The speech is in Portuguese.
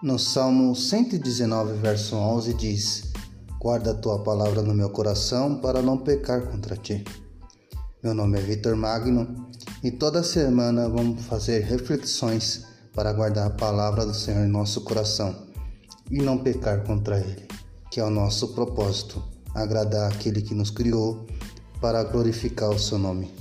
No Salmo 119, verso 11 diz: Guarda a tua palavra no meu coração para não pecar contra ti. Meu nome é Vitor Magno e toda semana vamos fazer reflexões para guardar a palavra do Senhor em nosso coração e não pecar contra Ele, que é o nosso propósito, agradar aquele que nos criou para glorificar o seu nome.